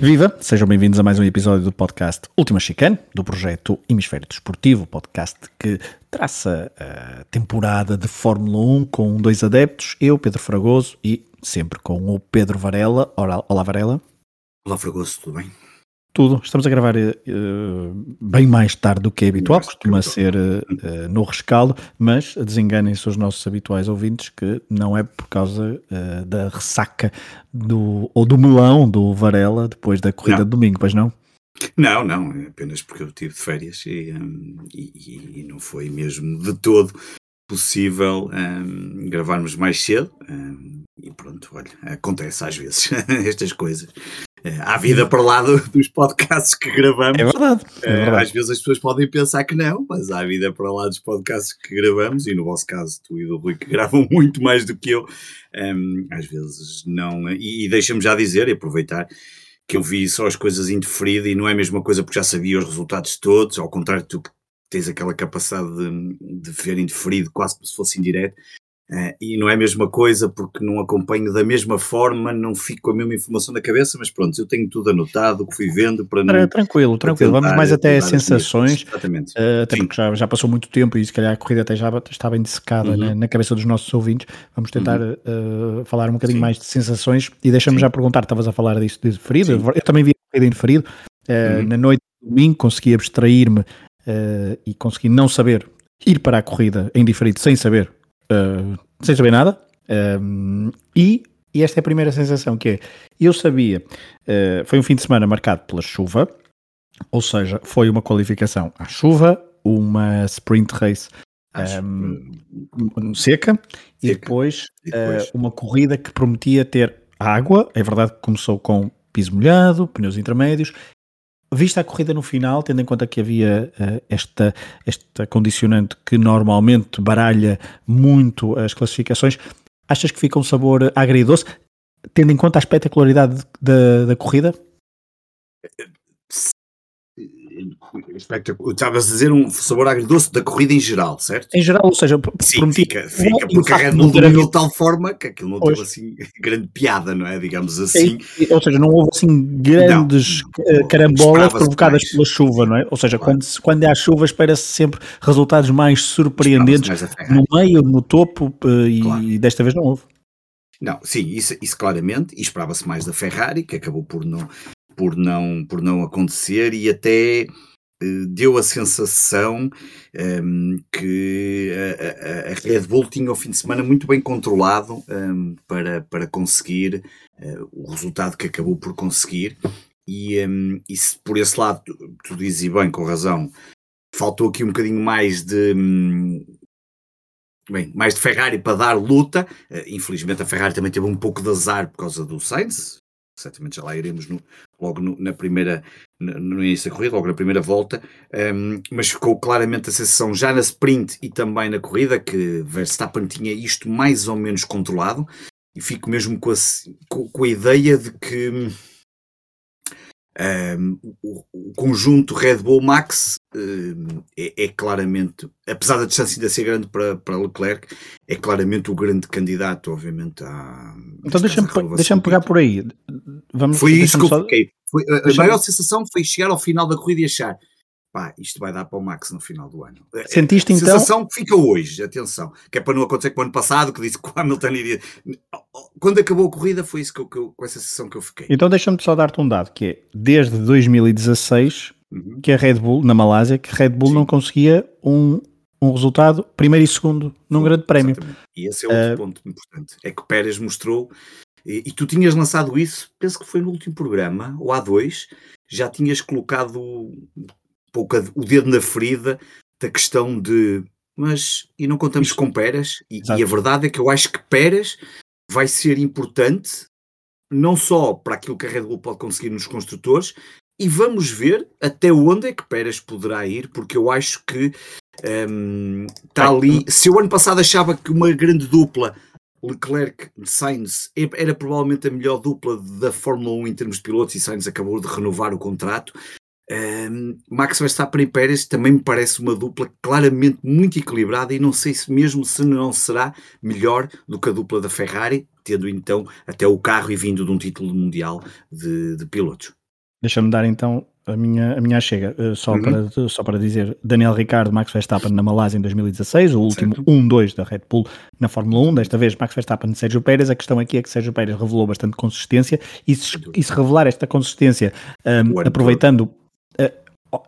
Viva! Sejam bem-vindos a mais um episódio do podcast Última Chicane, do projeto Hemisfério Desportivo, podcast que traça a temporada de Fórmula 1 com dois adeptos, eu, Pedro Fragoso, e sempre com o Pedro Varela. Olá, Varela. Olá Fragoso, tudo bem? Tudo. Estamos a gravar uh, bem mais tarde do que é habitual, costuma ser uh, no rescaldo, mas desenganem-se os nossos habituais ouvintes que não é por causa uh, da ressaca do, ou do melão do Varela depois da corrida não. de domingo, pois não? Não, não, é apenas porque eu tive de férias e, um, e, e não foi mesmo de todo possível um, gravarmos mais cedo. Um, e pronto, olha, acontece às vezes estas coisas. É, há vida para lá do, dos podcasts que gravamos. É verdade, é verdade. Às vezes as pessoas podem pensar que não, mas há vida para lá dos podcasts que gravamos, e no vosso caso, tu e o Rui, que gravam muito mais do que eu, um, às vezes não. E, e deixa-me já dizer e aproveitar que eu vi só as coisas indeferido e não é a mesma coisa porque já sabia os resultados todos, ao contrário, tu tens aquela capacidade de, de ver indeferido, quase como se fosse indireto. Uh, e não é a mesma coisa porque não acompanho da mesma forma, não fico com a mesma informação na cabeça, mas pronto, eu tenho tudo anotado, o que fui vendo para não. Tranquilo, tranquilo. Vamos mais até sensações, Exatamente. Uh, até Sim. porque já, já, passou muito tempo e se calhar a corrida até já está bem dissecada uhum. na, na, cabeça dos nossos ouvintes. Vamos tentar uhum. uh, falar um bocadinho Sim. mais de sensações e deixa-me já perguntar: estavas a falar disso de ferido? Eu também vi a corrida indeferido. Uhum. Na noite de domingo consegui abstrair-me e consegui não saber ir para a corrida em diferido sem saber uh, sem saber nada. Um, e, e, esta é a primeira sensação que é, eu sabia, uh, foi um fim de semana marcado pela chuva, ou seja, foi uma qualificação à chuva, uma sprint race um, seca, seca, e depois, e depois. Uh, uma corrida que prometia ter água, é verdade que começou com piso molhado, pneus intermédios, Vista a corrida no final, tendo em conta que havia uh, esta, esta condicionante que normalmente baralha muito as classificações, achas que fica um sabor agridoce, tendo em conta a espetacularidade da, da corrida? Estavas a dizer um sabor agridoce da corrida em geral, certo? Em geral, ou seja, Sim, fica, fica porque a Red Bull dominou de tal forma que aquilo não teve assim grande piada, não é? Digamos assim. É, ou seja, não houve assim grandes não, carambolas provocadas mais. pela chuva, não é? Ou seja, claro. quando, quando há chuva espera-se sempre resultados mais surpreendentes mais no meio, no topo, eh, e claro. desta vez não houve. Não, sim, isso, isso claramente, e esperava-se mais da Ferrari, que acabou por não, por não, por não acontecer e até uh, deu a sensação um, ehm, que a, a, Red Bull tinha o fim de semana muito bem controlado um, ehm, para, para conseguir uh, o resultado que acabou por conseguir. E, um, ehm, e se por esse lado, tu, tu dizes bem, com razão, faltou aqui um bocadinho mais de. Hum, bem, mais de Ferrari para dar luta. Uh, infelizmente a Ferrari também teve um pouco de azar por causa do Sainz, certamente já lá iremos no, logo no, na primeira, no, no início da corrida, logo na primeira volta, um, mas ficou claramente a sensação já na sprint e também na corrida que Verstappen tinha isto mais ou menos controlado. E fico mesmo com a, com, com a ideia de que um, o, o, conjunto Red Bull Max um, é, é, claramente, apesar da distância ainda ser grande para, para Leclerc, é claramente o grande candidato, obviamente, a. Então deixa-me deixa pegar por aí. Vamos, foi isso que eu só... fiquei. Foi, a maior sensação foi chegar ao final da corrida e achar pá, isto vai dar para o Max no final do ano. É, Sentiste a então? sensação que fica hoje, atenção, que é para não acontecer com o ano passado, que disse que o Hamilton iria. Quando acabou a corrida, foi isso que eu, que eu com essa sensação que eu fiquei. Então deixa-me só dar-te um dado, que é desde 2016 uhum. que a Red Bull, na Malásia, que a Red Bull Sim. não conseguia um, um resultado primeiro e segundo num Sim, grande prémio. Exatamente. E esse é outro uh, ponto importante. É que Pérez mostrou, e, e, tu tinhas lançado isso, penso que foi no último programa, ou há dois, já tinhas colocado pouco o dedo na ferida da questão de mas e não contamos com Peras? E, e, a verdade é que eu acho que Peras vai ser importante não só para aquilo que a Red Bull pode conseguir nos construtores e vamos ver até onde é que Peras poderá ir porque eu acho que um, está ali se eu ano passado achava que uma grande dupla Leclerc Sainz era provavelmente a melhor dupla da Fórmula 1 em termos de pilotos e Sainz acabou de renovar o contrato um, Max Verstappen e Pérez também me parece uma dupla claramente muito equilibrada e não sei se mesmo se não será melhor do que a dupla da Ferrari, tendo então até o carro e vindo de um título mundial de, de pilotos. Deixa-me dar então a minha, a minha chega, uh, só, uhum. para, só para dizer, Daniel Ricardo, Max Verstappen na Malásia em 2016, o último 1-2 da Red Bull na Fórmula 1, desta vez Max Verstappen e Sérgio Pérez, a questão aqui é que Sérgio Pérez revelou bastante consistência, e se, e se revelar esta consistência, um, aproveitando,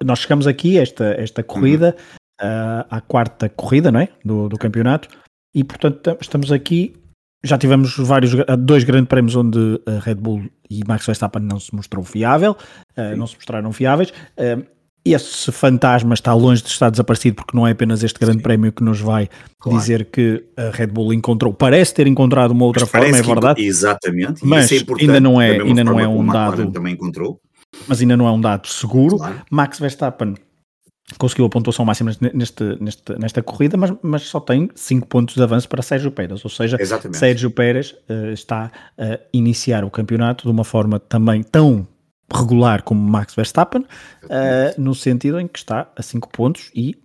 nós chegamos aqui, esta, esta corrida, uhum. uh, à quarta corrida, não é, do, do campeonato, e portanto estamos aqui já tivemos vários, dois grandes prémios onde a Red Bull e Max Verstappen não se mostrou fiável, uh, não se mostraram fiáveis. Uh, esse fantasma está longe de estar desaparecido porque não é apenas este grande Sim. prémio que nos vai claro. dizer que a Red Bull encontrou, parece ter encontrado uma outra forma, é verdade. exatamente. Mas é ainda não é, ainda não é um dado. Também encontrou. Mas ainda não é um dado seguro. Claro. Max Verstappen conseguiu a pontuação máxima neste, neste, nesta corrida, mas, mas só tem 5 pontos de avanço para Sérgio Pérez, ou seja, Exatamente. Sérgio Pérez uh, está a iniciar o campeonato de uma forma também tão regular como Max Verstappen, uh, no sentido em que está a 5 pontos e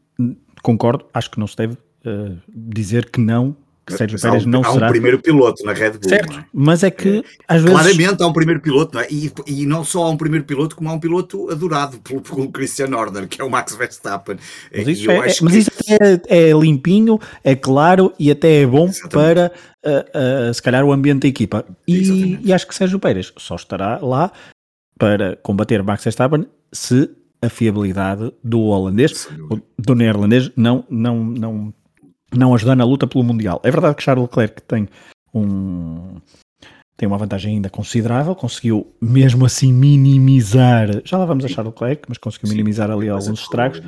concordo, acho que não se deve uh, dizer que não que Sérgio Pérez não há será. Há um primeiro piloto na Red Bull. Certo, é? mas é que é, às vezes. Claramente há um primeiro piloto, não é? E, e não só há um primeiro piloto, como há um piloto adorado pelo, pelo Christian Horner, que é o Max Verstappen. Mas isso, é, mas que... isso é, é, limpinho, é claro e até é bom Exatamente. para uh, uh, se calhar o ambiente da equipa. E, e, acho que Sérgio Pérez só estará lá para combater Max Verstappen se a fiabilidade do holandês, do neerlandês, não, não, não não ajudar na luta pelo Mundial. É verdade que Charles Leclerc tem um tem uma vantagem ainda considerável, conseguiu mesmo assim minimizar, já lá vamos a Charles Leclerc, mas conseguiu minimizar ali alguns estragos.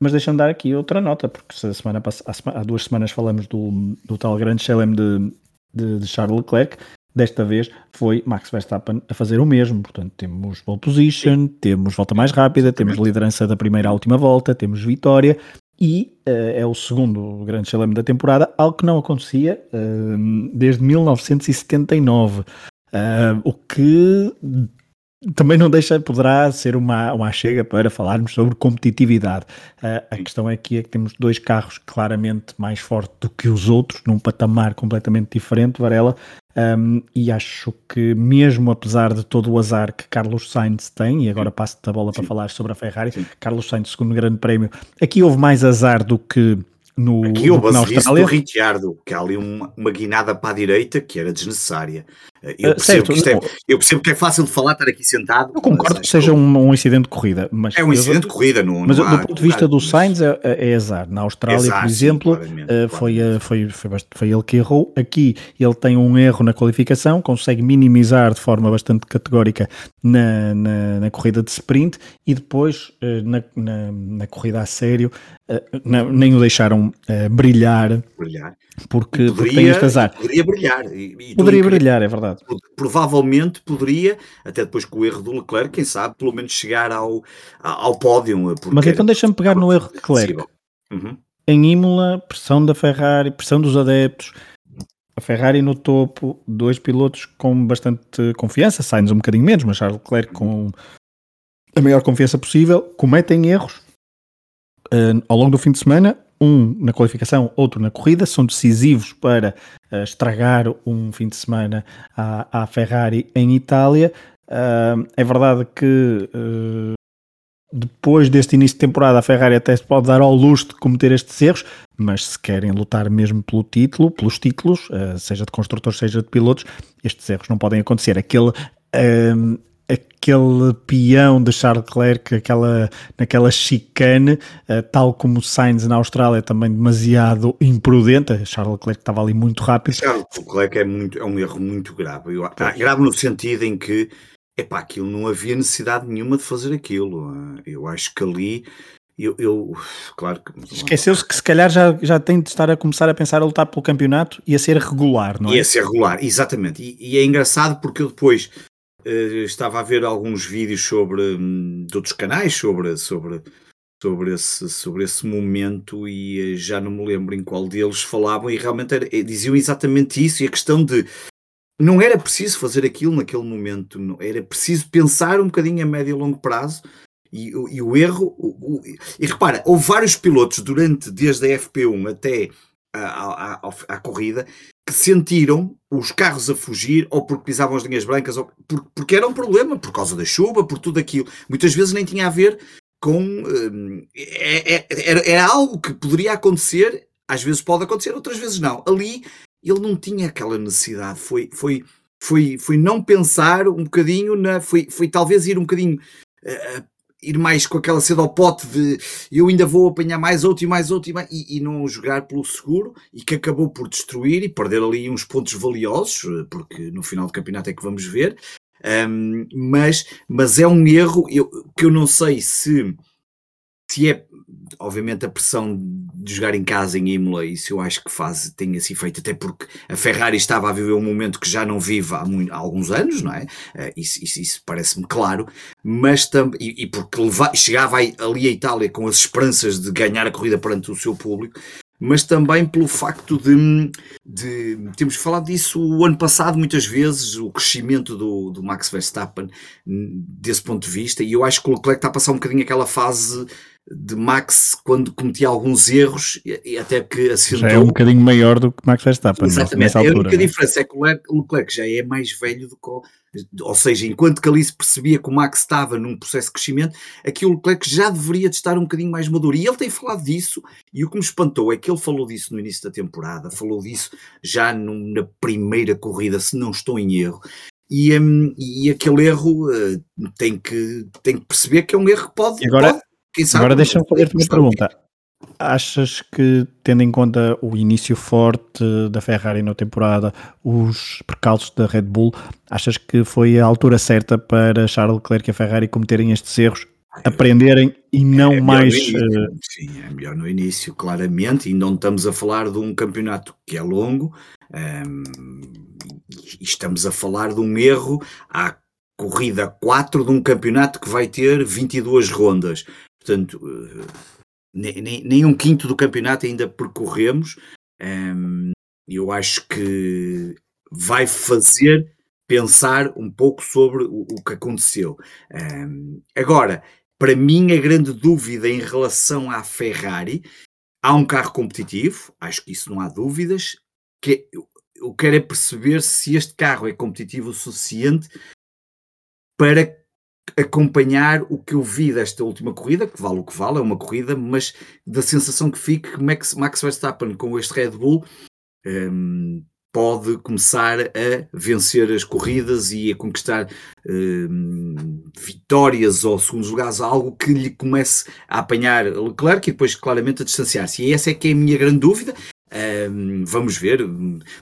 Mas deixa-me dar aqui outra nota, porque se a semana há duas semanas falamos do, do tal grande chelem de, de, de Charles Leclerc, desta vez foi Max Verstappen a fazer o mesmo. Portanto, temos pole position, temos volta mais rápida, temos liderança da primeira à última volta, temos vitória e uh, é o segundo grande chalame da temporada, algo que não acontecia uh, desde 1979, uh, eh, o que também não deixa, poderá ser uma, uma chega para falarmos sobre competitividade. Uh, a questão aqui é que temos dois carros claramente mais fortes do que os outros, num patamar completamente diferente, Varela, um, e acho que mesmo apesar de todo o azar que Carlos Sainz tem, e agora passo-te a bola Sim. para falar sobre a Ferrari, Sim. Carlos Sainz, segundo grande prémio, aqui houve mais azar do que no, Aqui houve a do Ricciardo, que há ali uma, uma guinada para a direita que era desnecessária. Eu percebo, certo, que é, eu percebo que é fácil de falar estar aqui sentado. Eu concordo que seja um, um, incidente de corrida. Mas é um incidente de corrida, não, Mas não do ponto de vista do Sainz é, é, é azar. Na Austrália, Exato, por exemplo, uh, foi, uh, foi, foi, foi, ele que errou. Aqui ele tem um erro na qualificação, consegue minimizar de forma bastante categórica na, na, na corrida de sprint e depois na, na, na, corrida a sério nem o deixaram brilhar. Brilhar porque, poderia, porque tem este azar. Poderia brilhar. E, e poderia brilhar, é verdade. Provavelmente poderia, até depois com o erro do Leclerc, quem sabe, pelo menos chegar ao, ao pódio. Mas então deixa-me pegar no erro de Leclerc. Uhum. Em Imola, pressão da Ferrari, pressão dos adeptos, a Ferrari no topo, dois pilotos com bastante confiança, Sainz um bocadinho menos, mas Charles Leclerc com a maior confiança possível, cometem erros uh, ao longo do fim de semana um na qualificação, outro na corrida, são decisivos para uh, estragar um fim de semana à, à Ferrari em Itália. Uh, é verdade que uh, depois deste início de temporada a Ferrari até se pode dar ao luxo de cometer estes erros, mas se querem lutar mesmo pelo título, pelos títulos, seja de construtores, seja de pilotos, estes erros não podem acontecer. Aquele aquele peão de Charles Leclerc, aquela, naquela chicane, uh, tal como o Sainz na Austrália, também demasiado imprudente. Charles Leclerc estava ali muito rápido. Charles Leclerc é, muito, é um erro muito grave. Eu, ah, grave no sentido em que epá, aquilo não havia necessidade nenhuma de fazer aquilo. Ah, eu acho que ali eu, eu, claro que. Esqueceu-se que se calhar já, já tem de estar a começar a pensar a lutar pelo campeonato e a ser regular, não é? E a ser regular, exatamente. E, e é engraçado porque eu depois estava a ver alguns vídeos sobre um, de outros canais sobre, sobre, sobre, esse, sobre esse momento e uh, já não me lembro em qual deles falavam e realmente era, eh, diziam exatamente isso e a questão de não era preciso fazer aquilo naquele momento, não, era preciso pensar um bocadinho a médio e longo prazo e, e o erro o, o, e repara, houve vários pilotos durante desde a FP1 até à corrida que sentiram os carros a fugir ou porque pisavam as linhas brancas ou por, porque era um problema por causa da chuva, por tudo aquilo. Muitas vezes nem tinha a ver com. Hum, é, é, era, era algo que poderia acontecer, às vezes pode acontecer, outras vezes não. Ali ele não tinha aquela necessidade. Foi, foi, foi, foi não pensar um bocadinho, na, foi, foi talvez ir um bocadinho. Uh, ir mais com aquela sede ao pote de eu ainda vou apanhar mais outro e mais outro e, mais, e, e, não jogar pelo seguro e que acabou por destruir e perder ali uns pontos valiosos, porque no final do campeonato é que vamos ver. Um, mas, mas é um erro eu, que eu não sei se, se é obviamente a pressão de jogar em casa em Imola, isso eu acho que faz, tem esse efeito, até porque a Ferrari estava a viver um momento que já não vive há, muito, há alguns anos, não é? Uh, isso, isso, isso parece-me claro, mas também, e, e, porque leva, chegava ali a Itália com as esperanças de ganhar a corrida perante o seu público, mas também pelo facto de, de, temos falado disso o ano passado muitas vezes, o crescimento do, do Max Verstappen desse ponto de vista, e eu acho que o Leclerc está a passar um bocadinho aquela fase de Max quando cometia alguns erros e até que acentou. Já é um bocadinho maior do que Max Verstappen. Exatamente, altura, a única né? diferença é que o Leclerc já é mais velho do que o, ou seja, enquanto que ali se percebia que o Max estava num processo de crescimento, aqui o Leclerc já deveria de estar um bocadinho mais maduro. E ele tem falado disso, e o que me espantou é que ele falou disso no início da temporada, falou disso já na primeira corrida, se não estou em erro. E, um, e aquele erro uh, tem, que, tem que perceber que é um erro que pode, agora, pode Agora deixa-me fazer-te uma pergunta. Achas que, tendo em conta o início forte da Ferrari na temporada, os percalços da Red Bull, achas que foi a altura certa para Charles Leclerc e a Ferrari cometerem estes erros, aprenderem e não é mais. Uh... Sim, é melhor no início, claramente, e não estamos a falar de um campeonato que é longo, um, ehm, estamos a falar de um erro à corrida 4 de um campeonato que vai ter 22 rondas. Portanto, eh, nem, nem um quinto do campeonato ainda percorremos. Um, eu acho que vai fazer pensar um pouco sobre o, o que aconteceu. Um, agora, para mim, a grande dúvida em relação à Ferrari, há um carro competitivo, acho que isso não há dúvidas. Que eu, eu quero é perceber se este carro é competitivo o suficiente para acompanhar o que eu vi desta última corrida, que vale o que vale, é uma corrida, mas da sensação que fica que Max, Max Verstappen com este Red Bull um, pode começar a vencer as corridas e a conquistar um, vitórias ou segundos lugares, algo que lhe comece a apanhar Leclerc e depois claramente a distanciar-se. E essa é que é a minha grande dúvida. Um, vamos ver,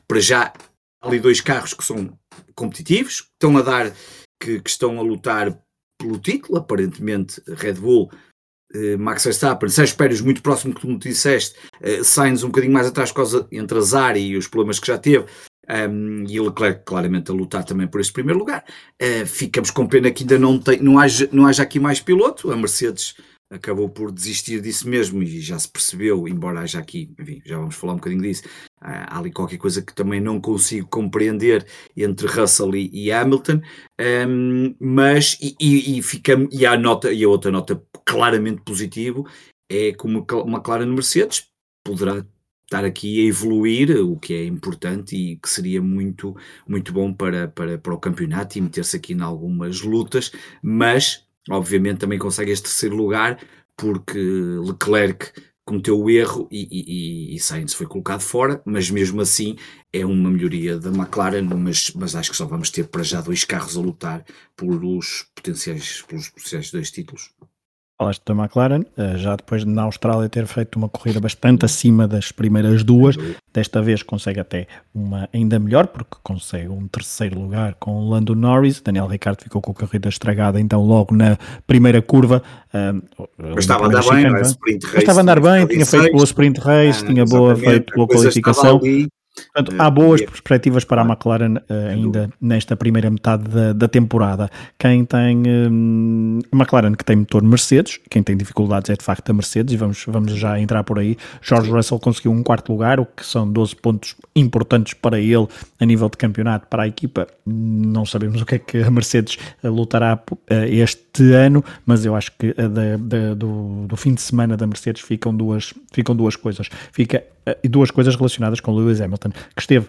para já ali dois carros que são competitivos, estão a dar que, que estão a lutar pelo título, aparentemente Red Bull, eh, Max Verstappen, Sérgio Pérez muito próximo, como tu disseste, eh, Sainz um bocadinho mais atrás causa entre azar e os problemas que já teve, um, ehm, e Leclerc claramente a lutar também por este primeiro lugar. Uh, ficamos com pena que ainda não, tem, não, haja, não haja aqui mais piloto, a Mercedes acabou por desistir disso mesmo e já se percebeu, embora haja aqui, enfim, já vamos falar um bocadinho disso, há ali qualquer coisa que também não consigo compreender entre Russell e, e Hamilton, um, mas e, e, e, fica, e a nota e a outra nota claramente positivo é como uma clara Mercedes poderá estar aqui a evoluir, o que é importante e que seria muito, muito bom para, para, para o campeonato e meter-se aqui em algumas lutas, mas obviamente também consegue este terceiro lugar porque Leclerc cometeu o erro e, e, e, Sainz foi colocado fora, mas mesmo assim é uma melhoria da McLaren, mas, mas acho que só vamos ter para já dois carros a lutar pelos potenciais, pelos potenciais dois títulos. Falaste da McLaren, eh, já depois de na Austrália ter feito uma corrida bastante acima das primeiras duas, desta vez consegue até uma ainda melhor, porque consegue um terceiro lugar com Lando Norris. Daniel Ricciardo ficou com a corrida estragada, então logo na primeira curva. Mas estava a andar bem, não é? Sprint race, estava a andar bem, tinha feito boa sprint race, ah, tinha boa, feito boa qualificação. Ali, Portanto, há boas perspectivas para a McLaren uh, ainda nesta primeira metade da, da temporada. Quem tem um, McLaren que tem motor Mercedes, quem tem dificuldades é de facto a Mercedes, e vamos, vamos já entrar por aí. George Russell conseguiu um quarto lugar, o que são 12 pontos importantes para ele a nível de campeonato, para a equipa. Não sabemos o que é que a Mercedes eh, lutará uh, este ano, mas eu acho que uh, do, do fim de semana da Mercedes ficam duas, ficam duas coisas. Fica e duas coisas relacionadas com Lewis Hamilton, que esteve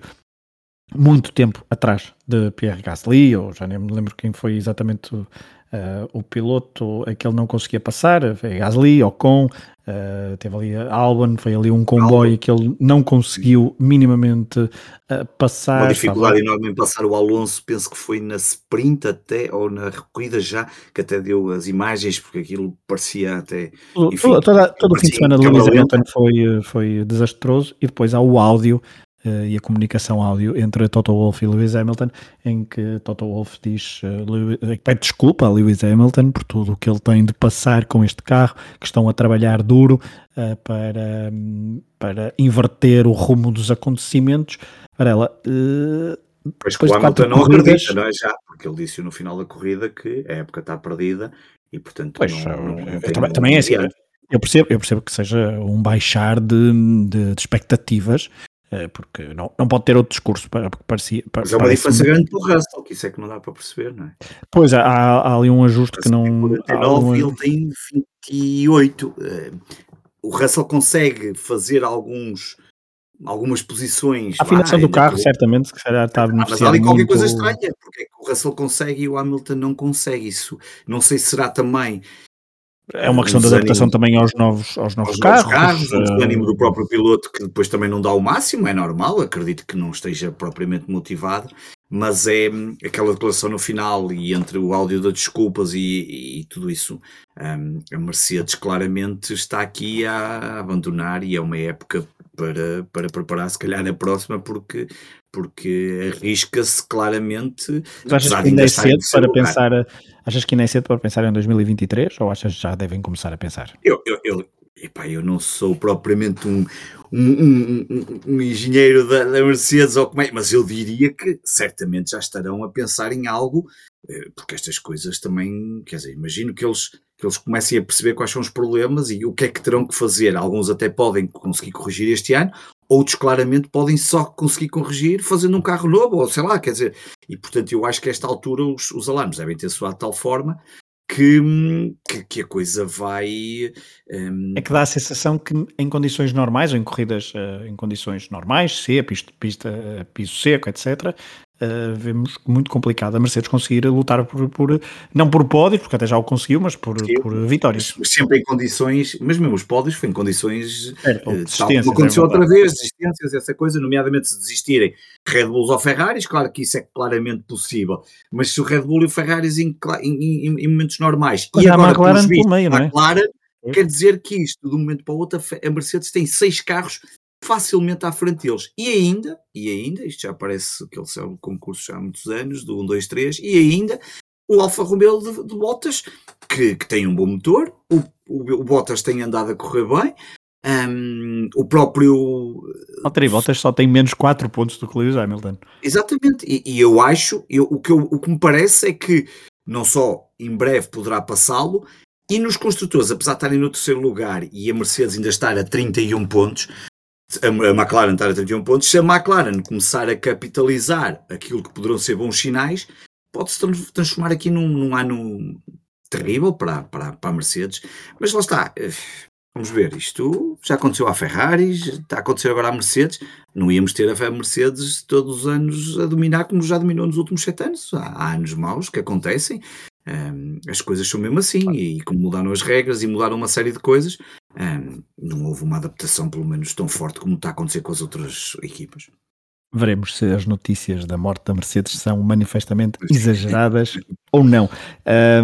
muito tempo atrás de Pierre Gasly, ou já nem me lembro quem foi exatamente uh, o piloto, aquele não conseguia passar, foi Gasly, Ocon, uh, teve ali Albon, foi ali um comboio que ele não conseguiu minimamente uh, passar. Uma dificuldade estava... enorme em passar o Alonso, penso que foi na sprint até, ou na corrida já, que até deu as imagens, porque aquilo parecia até... Enfim, toda, todo o fim de semana de Lewis Hamilton foi, foi desastroso, e depois há o áudio uh, e a comunicação áudio entre Toto Wolff e Lewis Hamilton, em que Toto Wolff diz, uh, Lewis, pede desculpa a Lewis Hamilton por tudo o que ele tem de passar com este carro, que estão a trabalhar duro uh, para, um, para inverter o rumo dos acontecimentos. Para ela, Pois que o Hamilton não corridas... acredita, não é já? Porque ele disse no final da corrida que a época está perdida e portanto pois, não, não, não também, também é assim. Eu percebo, eu percebo que seja um baixar de, de, de expectativas, porque não, não pode ter outro discurso para, parecia. Para, Mas é uma diferença grande para o Russell, que isso é que não dá para perceber, não é? Pois, há, há ali um ajuste que não. Tem 49 um... ele tem 28. Eh, o Russell consegue fazer alguns algumas posições. A afinação do carro, certamente, que será está a ah, Mas há ali qualquer muito... coisa estranha, porque é que o Russell consegue e o Hamilton não consegue isso. Não sei se será também é uma questão de adaptação também aos novos, aos novos aos carros. Novos carros o desânimo do próprio piloto que depois também não dá o máximo, é normal, acredito que não esteja propriamente motivado, mas é hum, aquela declaração no final e entre o áudio das desculpas e, e tudo isso, um, a Mercedes claramente está aqui a abandonar e é uma época para, para preparar se calhar a próxima porque porque arrisca-se claramente. Mas achas que ainda é cedo para lugar. pensar, achas que ainda é cedo para pensar em 2023 ou achas que já devem começar a pensar? Eu, eu, eu, epá, eu não sou propriamente um, um, um, um engenheiro da, da, Mercedes ou como é, mas eu diria que certamente já estarão a pensar em algo, eh, porque estas coisas também, quer dizer, imagino que eles que eles comecem a perceber quais são os problemas e o que é que terão que fazer. Alguns até podem conseguir corrigir este ano, outros claramente podem só conseguir corrigir fazendo um carro novo, ou sei lá, quer dizer, e portanto eu acho que a esta altura os, os alarmes devem ter soado de tal forma que, que, que, a coisa vai. Um... É que dá a sensação que em condições normais, ou em corridas uh, em condições normais, C, pista, pista, uh, piso seco, etc., uh, vemos muito complicado a Mercedes conseguir lutar por, por, não por pódios, porque até já o conseguiu, mas por, por vitórias. Sempre em condições, mas mesmo os pódios foi em condições é, uh, como aconteceu é outra vez, desistências, essa coisa, nomeadamente se desistirem Red Bulls ou Ferraris, claro que isso é claramente possível, mas se o Red Bull e o Ferraris em, em, em, em momentos normais mas e agora os vistos, meio, não é? McLaren, quer dizer que isto, de um momento para o outro, a Mercedes tem seis carros facilmente à frente deles. E ainda, e ainda, isto já parece que eles são concurso já há muitos anos, do 1, 2, 3, e ainda o Alfa Romeo de, de Bottas, que, que, tem um bom motor, o, o, o Bottas tem andado a correr bem, um, o próprio. Valtteri Bottas só tem menos 4 pontos do que Lewis Hamilton. Exatamente, e, e eu acho, eu, o, que eu, o que me parece é que não só em breve poderá passá-lo, e nos construtores, apesar de estarem no terceiro lugar e a Mercedes ainda estar a 31 pontos, a McLaren estar a 31 pontos, se a McLaren começar a capitalizar aquilo que poderão ser bons sinais, pode-se transformar aqui num, num, ano terrível para, para, para a Mercedes. Mas lá está, eh, vamos ver, isto já aconteceu à Ferrari, está a acontecer agora à Mercedes. Não íamos ter a Mercedes todos os anos a dominar como já dominou nos últimos sete anos. Há, há anos maus que acontecem. Um, as coisas são mesmo assim, e como mudaram as regras e mudaram uma série de coisas, um, não houve uma adaptação, pelo menos, tão forte como está a acontecer com as outras equipas. Veremos se as notícias da morte da Mercedes são manifestamente exageradas ou não.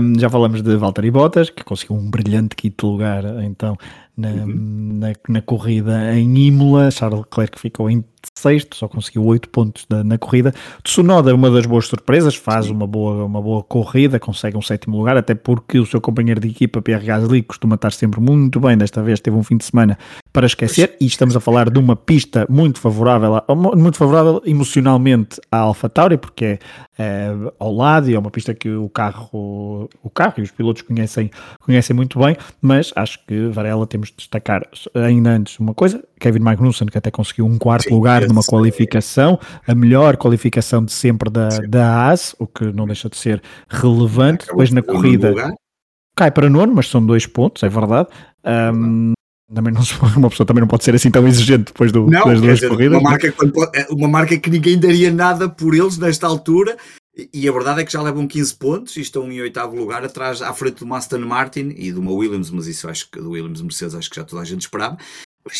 Um, já falamos de Valtteri Bottas, que conseguiu um brilhante quinto lugar então na, uhum. na, na, corrida em Imola. Charles Leclerc ficou em sexto, só conseguiu oito pontos da, na corrida. Tsunoda, uma das boas surpresas, faz uma boa, uma boa corrida, consegue um sétimo lugar, até porque o seu companheiro de equipa, Pierre Gasly, costuma estar sempre muito bem. Desta vez teve um fim de semana para esquecer, e estamos a falar de uma pista muito favorável, muito favorável emocionalmente à AlphaTauri, porque é, é ao lado e é uma pista que o carro, o carro e os pilotos conhecem, conhecem muito bem, mas acho que Varela temos de destacar ainda antes uma coisa, Kevin Magnussen, que até conseguiu um quarto Sim, lugar numa qualificação, a melhor qualificação de sempre da, da AS, o que não deixa de ser relevante. Depois na corrida cai para nono, mas são dois pontos, é verdade. Um, também não, uma pessoa também não pode ser assim tão exigente depois do, não, das duas corridas. Uma marca, é, uma marca que ninguém daria nada por eles nesta altura. E a verdade é que já levam 15 pontos e estão em oitavo lugar, atrás, à frente do Aston Martin e de uma Williams, mas isso acho que do Williams Mercedes acho que já toda a gente esperava.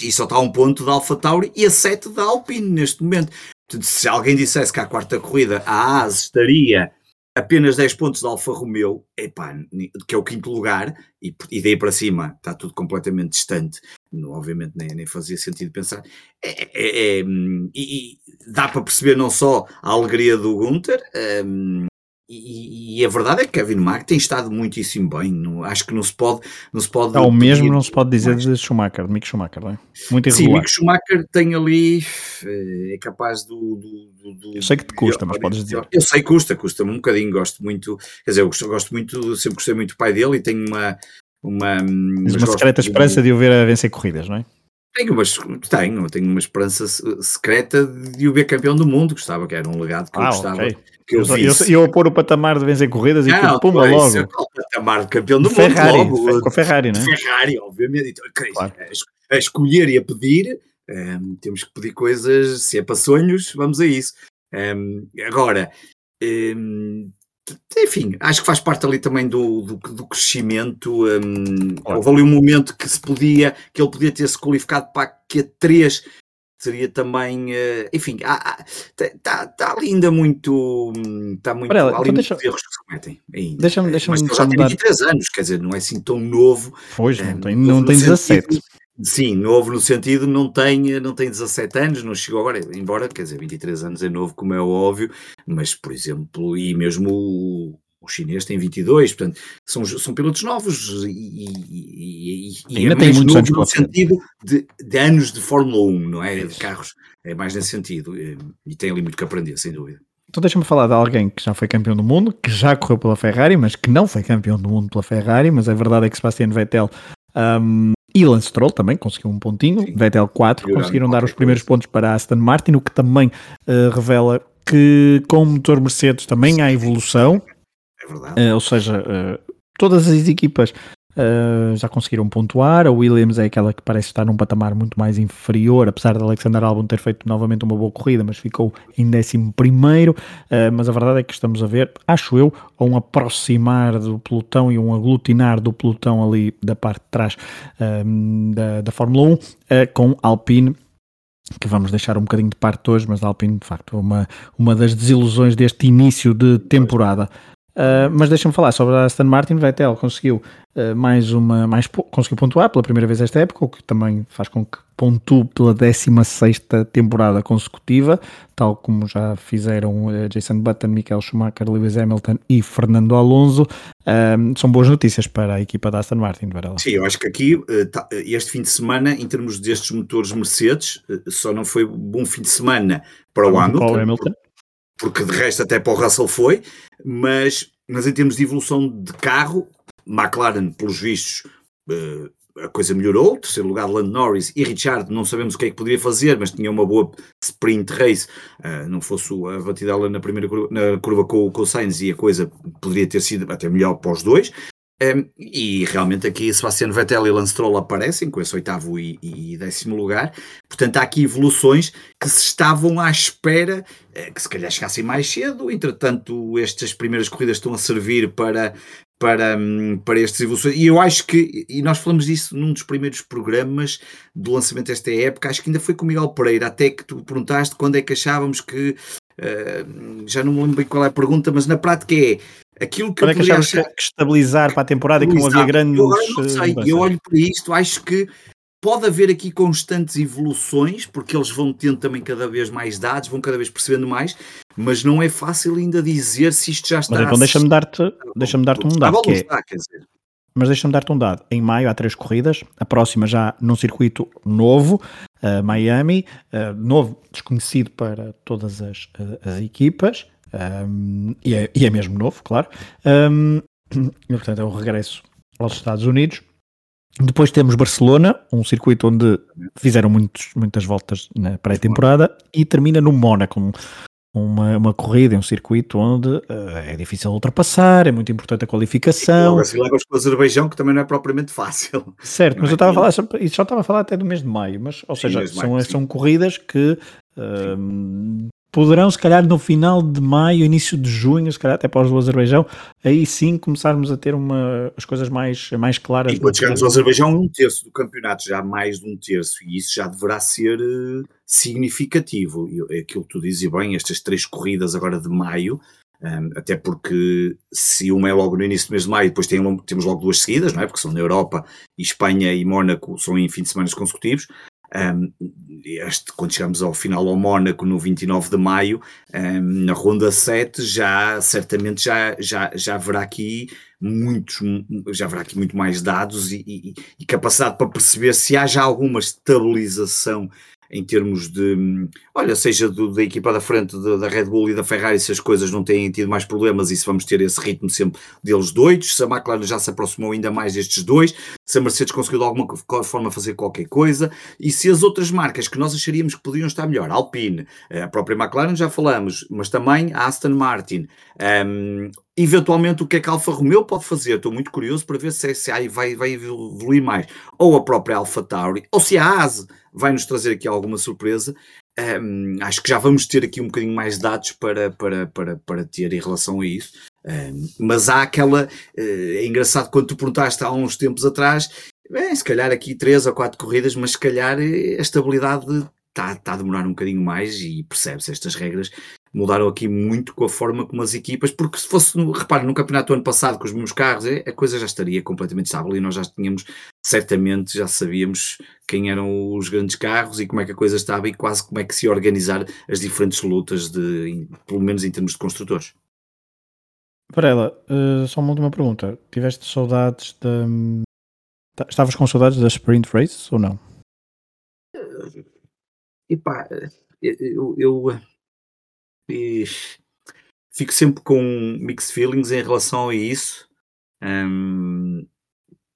E só está a um ponto da Alfa Tauri e a 7 da Alpine neste momento. Se alguém dissesse que à quarta corrida a AS estaria apenas 10 pontos da Alfa Romeo, epá, que é o quinto lugar, e, e daí para cima está tudo completamente distante. Não, obviamente nem, nem fazia sentido pensar. É, é, é, hum, e, e, dá para perceber não só a alegria do Gunter, um, e, e, a verdade é que Kevin Mack tem estado muitíssimo bem. Não, acho que não se pode. Não se pode é o mesmo não se pode dizer de Schumacher, de Mick Schumacher, não é? Muito irregular. Sim, Mick Schumacher tem ali. Eh, é capaz do. do, do eu sei que te custa, mas podes dizer. Eu sei que custa, custa-me um bocadinho. Gosto muito. Quer dizer, eu gosto, gosto muito. Sempre gostei muito do pai dele e tenho uma. Uma, uma, uma secreta esperança de o ver a vencer corridas, não é? Tenho, mas tenho, tenho uma esperança secreta de o ver campeão do mundo. Gostava que era um legado que ah, eu gostava. Okay que eu, eu, eu, eu pôr o patamar de vencer corridas e não, pumba logo. O patamar de campeão do Ferrari, mundo logo. Com a Ferrari, não é? Ferrari, obviamente. Então, claro. a, a, escolher e a pedir, um, ehm, temos que pedir coisas, se é para sonhos, vamos a isso. Um, ehm, agora, um, ehm, enfim, acho que faz parte ali também do, do, do crescimento. claro. Houve ali um momento que se podia, que ele podia ter se qualificado para que a 3 seria também, uh, enfim, está tá, tá ainda muito, está muito, ela, há então deixa, erros que se cometem ainda. Deixa-me, deixa-me Mas já tem 23 anos, quer dizer, não é assim tão novo. Pois, não eh, tem, não tem 17. Sentido, sim, novo no sentido, não tem, não tem 17 anos, não chegou agora, embora, quer dizer, 23 anos é novo, como é óbvio, mas, por exemplo, e mesmo o chinês tem 22, portanto, são, são pilotos novos e, e, e, e ainda é tem muitos anos no sentido de, de, anos de Fórmula 1, não é? De carros, é mais nesse sentido e tem ali muito que aprender, sem dúvida. Então deixa-me falar de alguém que já foi campeão do mundo, que já correu pela Ferrari, mas que não foi campeão do mundo pela Ferrari, mas a verdade é que Sebastian Vettel um, e Lance Stroll também conseguiu um pontinho, Sim. Vettel 4, conseguiram dar os primeiros pontos para Aston Martin, o que também uh, revela que com o motor Mercedes também há evolução, verdade. Uh, ou seja, uh, todas as equipas uh, já conseguiram pontuar. A Williams é aquela que parece estar num patamar muito mais inferior, apesar de Alexander Albon ter feito novamente uma boa corrida, mas ficou em 11 primeiro. mas a verdade é que estamos a ver, acho eu, um aproximar do pelotão e um aglutinar do pelotão ali da parte de trás da, da Fórmula 1 com Alpine que vamos deixar um bocadinho de parte hoje, mas a Alpine de facto uma, uma das desilusões deste início de temporada. Uh, mas deixa-me falar sobre a Aston Martin. Vettel conseguiu uh, mais uma, mais conseguiu pontuar pela primeira vez esta época, o que também faz com que pontue pela 16 temporada consecutiva, tal como já fizeram uh, Jason Button, Michael Schumacher, Lewis Hamilton e Fernando Alonso. são boas notícias para a equipa da Aston Martin, Varela. Sim, eu acho que aqui, tá, este fim de semana, em termos destes motores Mercedes, só não foi bom fim de semana para o Hamilton. Hamilton porque de resto até para o Russell foi, mas, mas em termos de evolução de carro, McLaren, pelos vistos, uh, a coisa melhorou, terceiro lugar Lando Norris e Richard, não sabemos o que é que poderia fazer, mas tinha uma boa sprint race, uh, não fosse a batidela na primeira curva, na curva com, com o Sainz e a coisa poderia ter sido até melhor para os dois, um, e realmente aqui Sebastian Vettel e Lance Stroll aparecem com esse oitavo e, e, décimo lugar. Portanto, há aqui evoluções que se estavam à espera eh, que se calhar chegassem mais cedo. Entretanto, estas primeiras corridas estão a servir para, para, hum, para estas evoluções. E eu acho que, e nós falamos disso num dos primeiros programas do lançamento desta época, acho que ainda foi com o Miguel Pereira, até que tu perguntaste quando é que achávamos que. Uh, já não me lembro bem qual é a pergunta, mas na prática é aquilo que Quando eu é que achar... que estabilizar para a temporada e que não havia grandes. Eu, não sei, eh, eu olho para isto, acho que pode haver aqui constantes evoluções, porque eles vão tendo também cada vez mais dados, vão cada vez percebendo mais, mas não é fácil ainda dizer se isto já está. Mas então deixa-me dar-te deixa dar um dado. Que é... Mas deixa-me dar-te um dado. Em maio há três corridas, a próxima já num circuito novo, uh, Miami, uh, novo, desconhecido para todas as, uh, as equipas. Um, e, é, e, é, mesmo novo, claro. Um, e, portanto, é o regresso aos Estados Unidos. Depois temos Barcelona, um circuito onde fizeram muitos, muitas voltas na pré-temporada e termina no Mónaco, um, uma, uma corrida, um circuito onde uh, é difícil ultrapassar, é muito importante a qualificação. Logo assim levas com o Azerbaijão, que também não é propriamente fácil. Certo, mas é eu estava a falar, isso só estava a falar até do mês de maio, mas, ou seja, são, maio, são corridas que uh, poderão, se calhar, no final de maio, início de junho, se calhar até após o Azerbaijão, aí sim começarmos a ter uma, as coisas mais, mais claras. E quando chegarmos ao Azerbaijão, um terço do campeonato, já mais de um terço, e isso já deverá ser uh, significativo. E, aquilo que tu dizes bem, estas três corridas agora de maio, um, ehm, até porque se uma é logo no início do mês de maio, depois tem, temos logo duas seguidas, não é? Porque são na Europa, e Espanha e Mónaco são em fim de semana consecutivos. Um, este, quando chegamos ao final ao Mónaco no 29 de maio, um, na ronda 7, já certamente já, já, já haverá aqui muitos, já haverá aqui muito mais dados e, e, e capacidade para perceber se há já alguma estabilização em termos de, olha, seja do, da equipa da frente da, Red Bull e da Ferrari, se as coisas não têm tido mais problemas e se vamos ter esse ritmo sempre deles doidos, se a McLaren já se aproximou ainda mais destes dois, se a Mercedes conseguiu de alguma forma fazer qualquer coisa e se as outras marcas que nós acharíamos que podiam estar melhor, Alpine, eh, a própria McLaren já falamos, mas também a Aston Martin, um, ehm, eventualmente o que é que a Alfa Romeo pode fazer, estou muito curioso para ver se, aí vai, vai evoluir mais, ou a própria Alfa Tauri, ou se a ASE vai nos trazer aqui alguma surpresa. Um, acho que já vamos ter aqui um bocadinho mais dados para, para, para, para ter em relação a isso. Um, mas há aquela. Uh, é engraçado quando tu perguntaste há uns tempos atrás, bem, se calhar aqui três ou quatro corridas, mas se calhar eh, a estabilidade está, está a demorar um bocadinho mais e percebe-se estas regras mudaram aqui muito com a forma como as equipas, porque se fosse, repare, no campeonato do ano passado com os mesmos carros, é, a coisa já estaria completamente estável e nós já tínhamos, certamente, já sabíamos quem eram os grandes carros e como é que a coisa estava e quase como é que se ia organizar as diferentes lutas, de, pelo menos em termos de construtores. Varela, uh, só uma última pergunta. Tiveste saudades da. Estavas com saudades da Sprint Race ou não? Epá, eu, eu e fico sempre com mixed feelings em relação a isso. Um,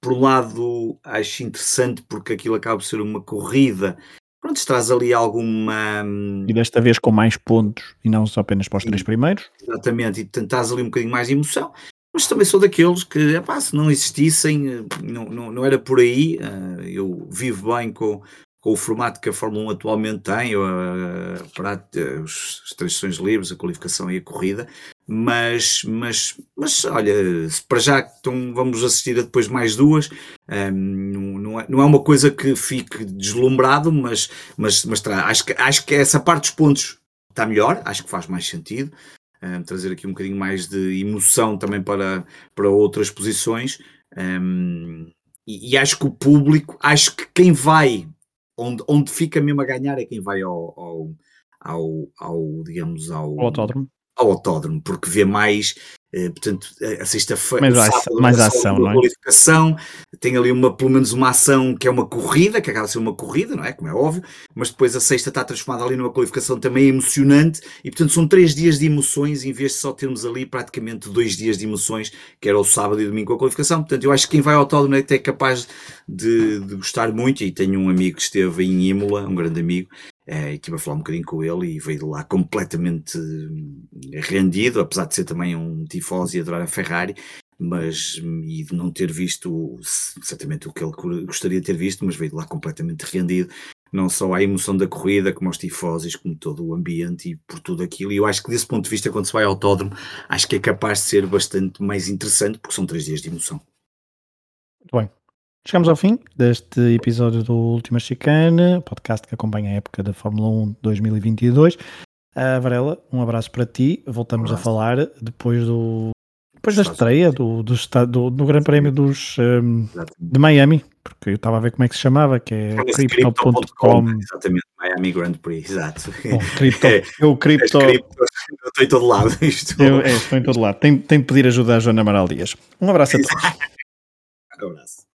por um lado, acho interessante porque aquilo acaba por ser uma corrida. Pronto, traz ali alguma. Hum, e desta vez com mais pontos e não só apenas para os três primeiros. Exatamente, e traz ali um bocadinho mais de emoção. Mas também sou daqueles que, epá, se não existissem, não, não, não era por aí. Uh, eu vivo bem com, com o formato que a Fórmula 1 atualmente tem, para as três sessões livres, a qualificação e a corrida, mas, mas, mas olha, para já então, vamos assistir a depois mais duas, um, não, é, não é uma coisa que fique deslumbrado, mas, mas, mas acho, que, acho que essa parte dos pontos está melhor, acho que faz mais sentido. Um, trazer aqui um bocadinho mais de emoção também para, para outras posições. Um, e, e, acho que o público, acho que quem vai onde, onde fica mesmo a ganhar é quem vai ao, ao, ao, ao digamos, ao, ao autódromo. Ao autódromo, porque vê mais portanto, a sexta-feira, mais, mais ação, não é? qualificação, tem ali uma, pelo menos uma ação que é uma corrida, que acaba de ser uma corrida, não é? Como é óbvio, mas depois a sexta está transformada ali numa qualificação também emocionante e, portanto, são três dias de emoções em vez de só termos ali praticamente dois dias de emoções, que era o sábado e domingo com a qualificação. Portanto, eu acho que quem vai ao autódromo é capaz de, de gostar muito e tenho um amigo que esteve em Imola, um grande amigo, e estive a falar um bocadinho com ele e veio de lá completamente eh, rendido, apesar de ser também um tifosi e adorar a Ferrari, mas e de não ter visto certamente o que ele gostaria de ter visto, mas veio de lá completamente rendido, não só à emoção da corrida, como aos tifosis, como todo o ambiente e por tudo aquilo. E eu acho que desse ponto de vista, quando se vai ao autódromo, acho que é capaz de ser bastante mais interessante, porque são três dias de emoção. Muito bem. Chegamos ao fim deste episódio do Última Chicane, podcast que acompanha a época da Fórmula 1 2022. Uh, Varela, um abraço para ti. Voltamos um a falar depois do depois da estreia do, do, do, do Grande Prémio dos, um, de Miami, porque eu estava a ver como é que se chamava, que é crypto.com. Exatamente, Miami Grand Prix, exato. Bom, cripto, é, eu cripto, cripto, eu estou em todo lado. Isto. Eu, é, estou em todo lado. Tenho, tenho que pedir ajuda à Joana Amaral Dias. Um abraço a todos. um abraço.